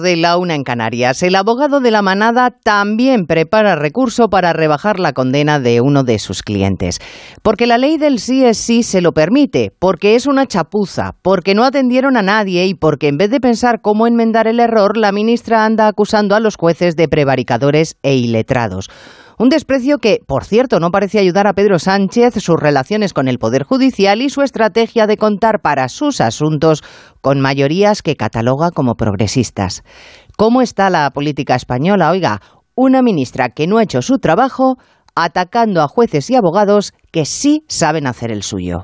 de la una en Canarias. El abogado de la manada también prepara recurso para rebajar la condena de uno de sus clientes. Porque la ley del sí es sí se lo permite, porque es una chapuza, porque no atendieron a nadie y porque en vez de pensar cómo enmendar el error, la ministra anda acusando a los jueces de prevaricadores e iletrados. Un desprecio que, por cierto, no parece ayudar a Pedro Sánchez, sus relaciones con el Poder Judicial y su estrategia de contar para sus asuntos con mayorías que cataloga como progresistas. ¿Cómo está la política española? Oiga, una ministra que no ha hecho su trabajo atacando a jueces y abogados que sí saben hacer el suyo.